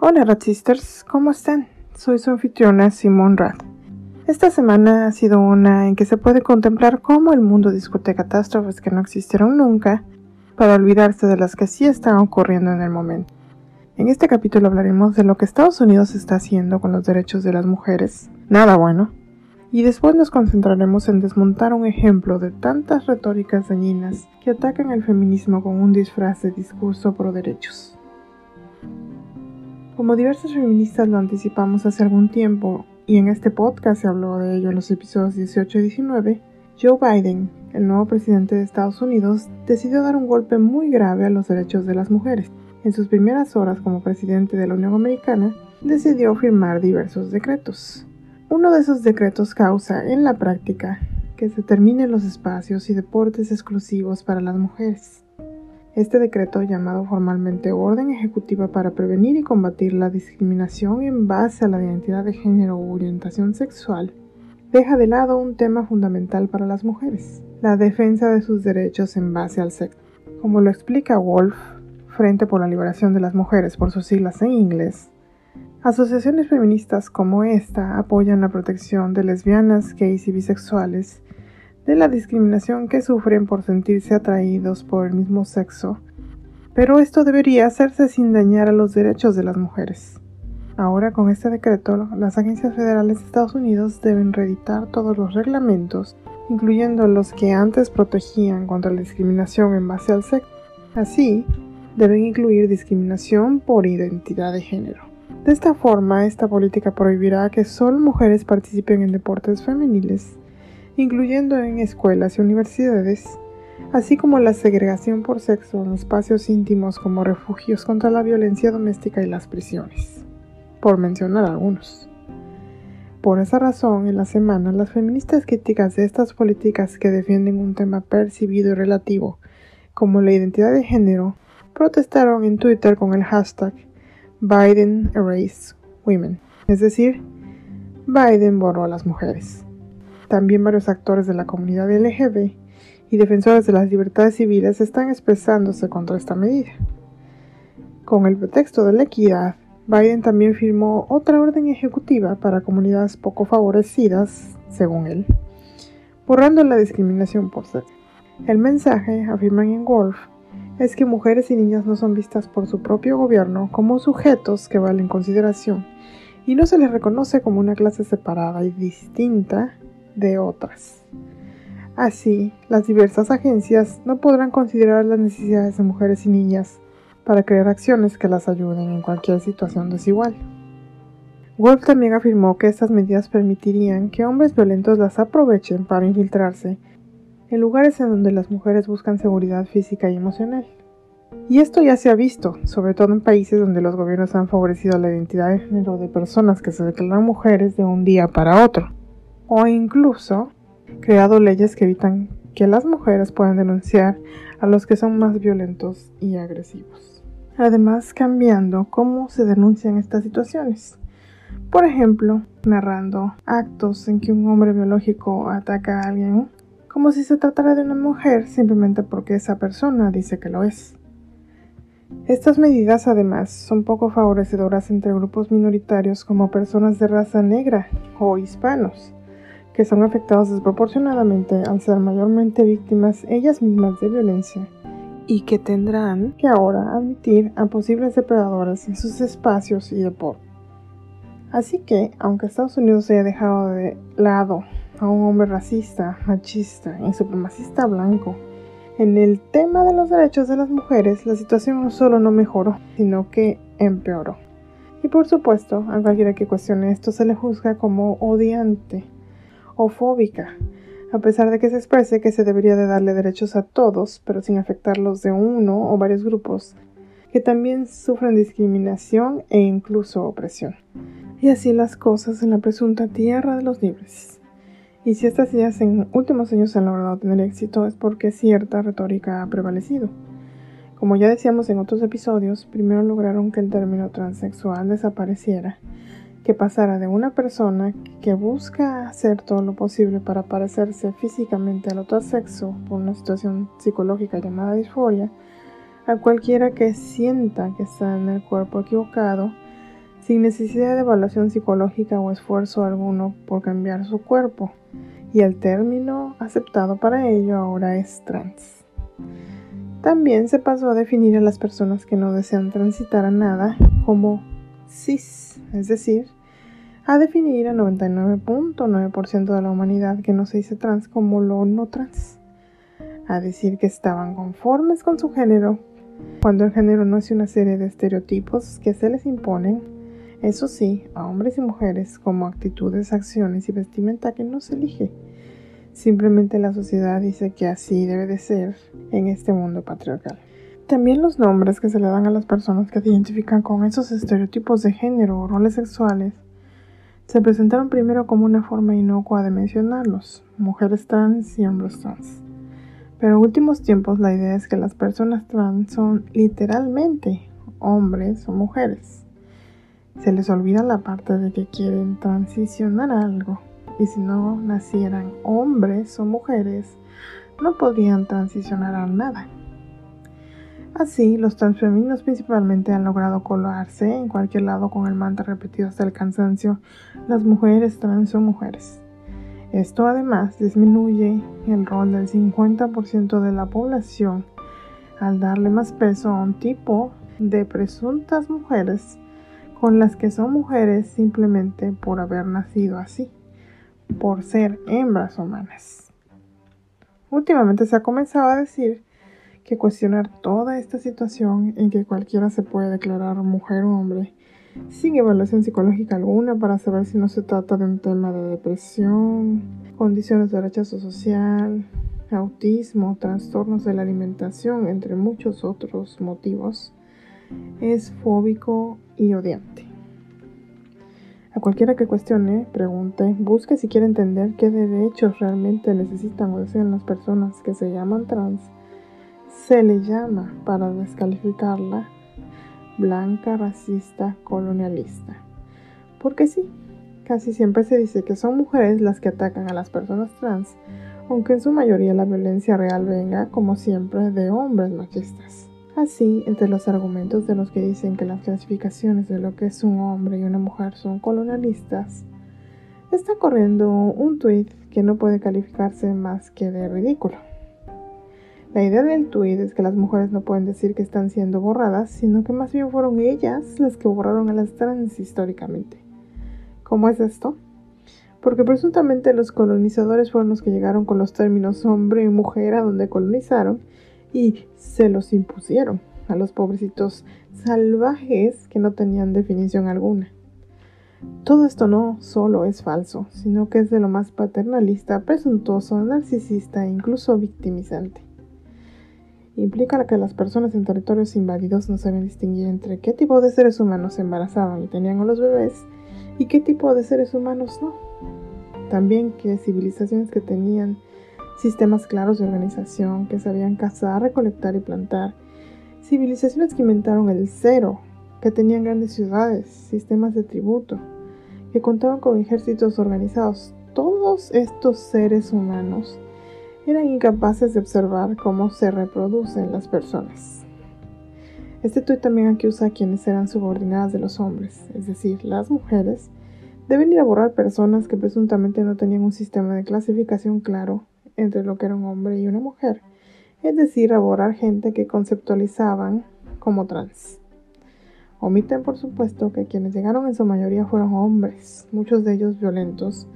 Hola Rat Sisters, ¿cómo están? Soy su anfitriona Simone Rat. Esta semana ha sido una en que se puede contemplar cómo el mundo discute catástrofes que no existieron nunca para olvidarse de las que sí están ocurriendo en el momento. En este capítulo hablaremos de lo que Estados Unidos está haciendo con los derechos de las mujeres, nada bueno, y después nos concentraremos en desmontar un ejemplo de tantas retóricas dañinas que atacan el feminismo con un disfraz de discurso pro derechos. Como diversas feministas lo anticipamos hace algún tiempo, y en este podcast se habló de ello en los episodios 18 y 19, Joe Biden, el nuevo presidente de Estados Unidos, decidió dar un golpe muy grave a los derechos de las mujeres. En sus primeras horas como presidente de la Unión Americana, decidió firmar diversos decretos. Uno de esos decretos causa, en la práctica, que se terminen los espacios y deportes exclusivos para las mujeres. Este decreto, llamado formalmente Orden Ejecutiva para Prevenir y Combatir la Discriminación en base a la identidad de género u orientación sexual, deja de lado un tema fundamental para las mujeres, la defensa de sus derechos en base al sexo. Como lo explica Wolf, Frente por la Liberación de las Mujeres por sus siglas en inglés, asociaciones feministas como esta apoyan la protección de lesbianas, gays y bisexuales de la discriminación que sufren por sentirse atraídos por el mismo sexo, pero esto debería hacerse sin dañar a los derechos de las mujeres. Ahora con este decreto, las agencias federales de Estados Unidos deben reeditar todos los reglamentos, incluyendo los que antes protegían contra la discriminación en base al sexo. Así, deben incluir discriminación por identidad de género. De esta forma, esta política prohibirá que solo mujeres participen en deportes femeniles incluyendo en escuelas y universidades, así como la segregación por sexo en espacios íntimos como refugios contra la violencia doméstica y las prisiones, por mencionar algunos. Por esa razón, en la semana, las feministas críticas de estas políticas que defienden un tema percibido y relativo, como la identidad de género, protestaron en Twitter con el hashtag Biden Erase Women, es decir, Biden borró a las mujeres. También varios actores de la comunidad LGB y defensores de las libertades civiles están expresándose contra esta medida. Con el pretexto de la equidad, Biden también firmó otra orden ejecutiva para comunidades poco favorecidas, según él, borrando la discriminación por sexo. El mensaje, afirman en Wolf, es que mujeres y niñas no son vistas por su propio gobierno como sujetos que valen consideración y no se les reconoce como una clase separada y distinta de otras. Así, las diversas agencias no podrán considerar las necesidades de mujeres y niñas para crear acciones que las ayuden en cualquier situación desigual. Wolf también afirmó que estas medidas permitirían que hombres violentos las aprovechen para infiltrarse en lugares en donde las mujeres buscan seguridad física y emocional. Y esto ya se ha visto, sobre todo en países donde los gobiernos han favorecido la identidad de género de personas que se declaran mujeres de un día para otro o incluso creado leyes que evitan que las mujeres puedan denunciar a los que son más violentos y agresivos. Además, cambiando cómo se denuncian estas situaciones. Por ejemplo, narrando actos en que un hombre biológico ataca a alguien como si se tratara de una mujer simplemente porque esa persona dice que lo es. Estas medidas además son poco favorecedoras entre grupos minoritarios como personas de raza negra o hispanos, que son afectados desproporcionadamente al ser mayormente víctimas ellas mismas de violencia y que tendrán que ahora admitir a posibles depredadores en sus espacios y deportes. Así que, aunque Estados Unidos haya dejado de lado a un hombre racista, machista y supremacista blanco, en el tema de los derechos de las mujeres, la situación no solo no mejoró, sino que empeoró. Y por supuesto, a cualquiera que cuestione esto se le juzga como odiante o fóbica, a pesar de que se exprese que se debería de darle derechos a todos, pero sin afectarlos de uno o varios grupos, que también sufren discriminación e incluso opresión. Y así las cosas en la presunta tierra de los libres. Y si estas ideas en últimos años han logrado tener éxito es porque cierta retórica ha prevalecido. Como ya decíamos en otros episodios, primero lograron que el término transexual desapareciera que pasara de una persona que busca hacer todo lo posible para parecerse físicamente al otro sexo por una situación psicológica llamada disforia, a cualquiera que sienta que está en el cuerpo equivocado, sin necesidad de evaluación psicológica o esfuerzo alguno por cambiar su cuerpo, y el término aceptado para ello ahora es trans. También se pasó a definir a las personas que no desean transitar a nada como cis, es decir, a definir a 99.9% de la humanidad que no se dice trans como lo no trans, a decir que estaban conformes con su género, cuando el género no es una serie de estereotipos que se les imponen, eso sí, a hombres y mujeres como actitudes, acciones y vestimenta que no se elige. Simplemente la sociedad dice que así debe de ser en este mundo patriarcal. También los nombres que se le dan a las personas que se identifican con esos estereotipos de género o roles sexuales se presentaron primero como una forma inocua de mencionarlos, mujeres trans y hombres trans. Pero en últimos tiempos la idea es que las personas trans son literalmente hombres o mujeres. Se les olvida la parte de que quieren transicionar algo y si no nacieran hombres o mujeres no podrían transicionar a nada. Así, los transfemeninos principalmente han logrado colarse en cualquier lado con el mantra repetido hasta el cansancio, las mujeres trans son mujeres. Esto además disminuye el rol del 50% de la población al darle más peso a un tipo de presuntas mujeres con las que son mujeres simplemente por haber nacido así, por ser hembras humanas. Últimamente se ha comenzado a decir que cuestionar toda esta situación en que cualquiera se puede declarar mujer o hombre sin evaluación psicológica alguna para saber si no se trata de un tema de depresión, condiciones de rechazo social, autismo, trastornos de la alimentación, entre muchos otros motivos, es fóbico y odiante. A cualquiera que cuestione, pregunte, busque si quiere entender qué derechos realmente necesitan o desean las personas que se llaman trans, se le llama para descalificarla blanca, racista, colonialista. Porque sí, casi siempre se dice que son mujeres las que atacan a las personas trans, aunque en su mayoría la violencia real venga, como siempre, de hombres machistas. Así, entre los argumentos de los que dicen que las clasificaciones de lo que es un hombre y una mujer son colonialistas, está corriendo un tuit que no puede calificarse más que de ridículo. La idea del tuit es que las mujeres no pueden decir que están siendo borradas, sino que más bien fueron ellas las que borraron a las trans históricamente. ¿Cómo es esto? Porque presuntamente los colonizadores fueron los que llegaron con los términos hombre y mujer a donde colonizaron y se los impusieron a los pobrecitos salvajes que no tenían definición alguna. Todo esto no solo es falso, sino que es de lo más paternalista, presuntuoso, narcisista e incluso victimizante implica que las personas en territorios invadidos no saben distinguir entre qué tipo de seres humanos se embarazaban y tenían a los bebés y qué tipo de seres humanos no. También que civilizaciones que tenían sistemas claros de organización, que sabían cazar, recolectar y plantar, civilizaciones que inventaron el cero, que tenían grandes ciudades, sistemas de tributo, que contaban con ejércitos organizados. Todos estos seres humanos eran incapaces de observar cómo se reproducen las personas. Este tuit también acusa a quienes eran subordinadas de los hombres, es decir, las mujeres, deben ir a borrar personas que presuntamente no tenían un sistema de clasificación claro entre lo que era un hombre y una mujer, es decir, a borrar gente que conceptualizaban como trans. Omiten, por supuesto, que quienes llegaron en su mayoría fueron hombres, muchos de ellos violentos,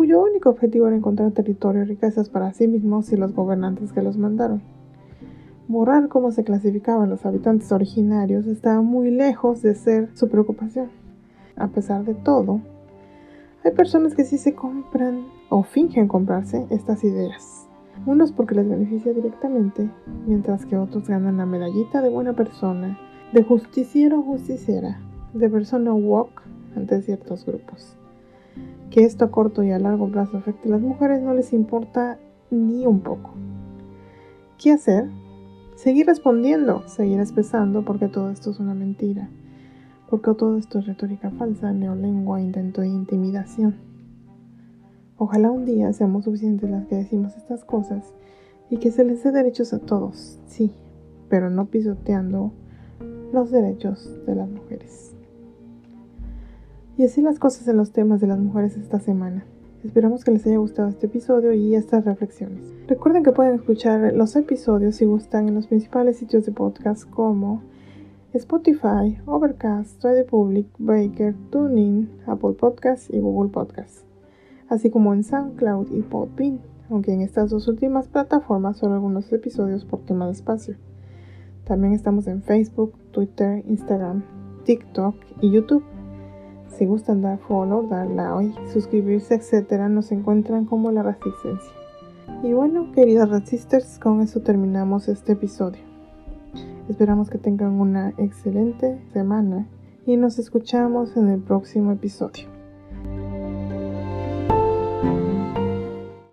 cuyo único objetivo era encontrar territorio y riquezas para sí mismos y los gobernantes que los mandaron. Borrar cómo se clasificaban los habitantes originarios estaba muy lejos de ser su preocupación. A pesar de todo, hay personas que sí se compran o fingen comprarse estas ideas. Unos porque les beneficia directamente, mientras que otros ganan la medallita de buena persona, de justiciero o justiciera, de persona woke ante ciertos grupos que esto a corto y a largo plazo afecte a las mujeres no les importa ni un poco. ¿Qué hacer? Seguir respondiendo, seguir expresando porque todo esto es una mentira, porque todo esto es retórica falsa, neolengua, intento de intimidación. Ojalá un día seamos suficientes las que decimos estas cosas y que se les dé derechos a todos, sí, pero no pisoteando los derechos de las mujeres. Y así las cosas en los temas de las mujeres esta semana. Esperamos que les haya gustado este episodio y estas reflexiones. Recuerden que pueden escuchar los episodios si gustan en los principales sitios de podcast como Spotify, Overcast, Radio Public, Breaker, TuneIn, Apple Podcasts y Google Podcasts, así como en SoundCloud y Podbean, aunque en estas dos últimas plataformas solo algunos episodios por tema de espacio. También estamos en Facebook, Twitter, Instagram, TikTok y YouTube. Si gustan dar follow, dar like, suscribirse, etc., nos encuentran como La Resistencia. Y bueno, queridas Resisters, con eso terminamos este episodio. Esperamos que tengan una excelente semana y nos escuchamos en el próximo episodio.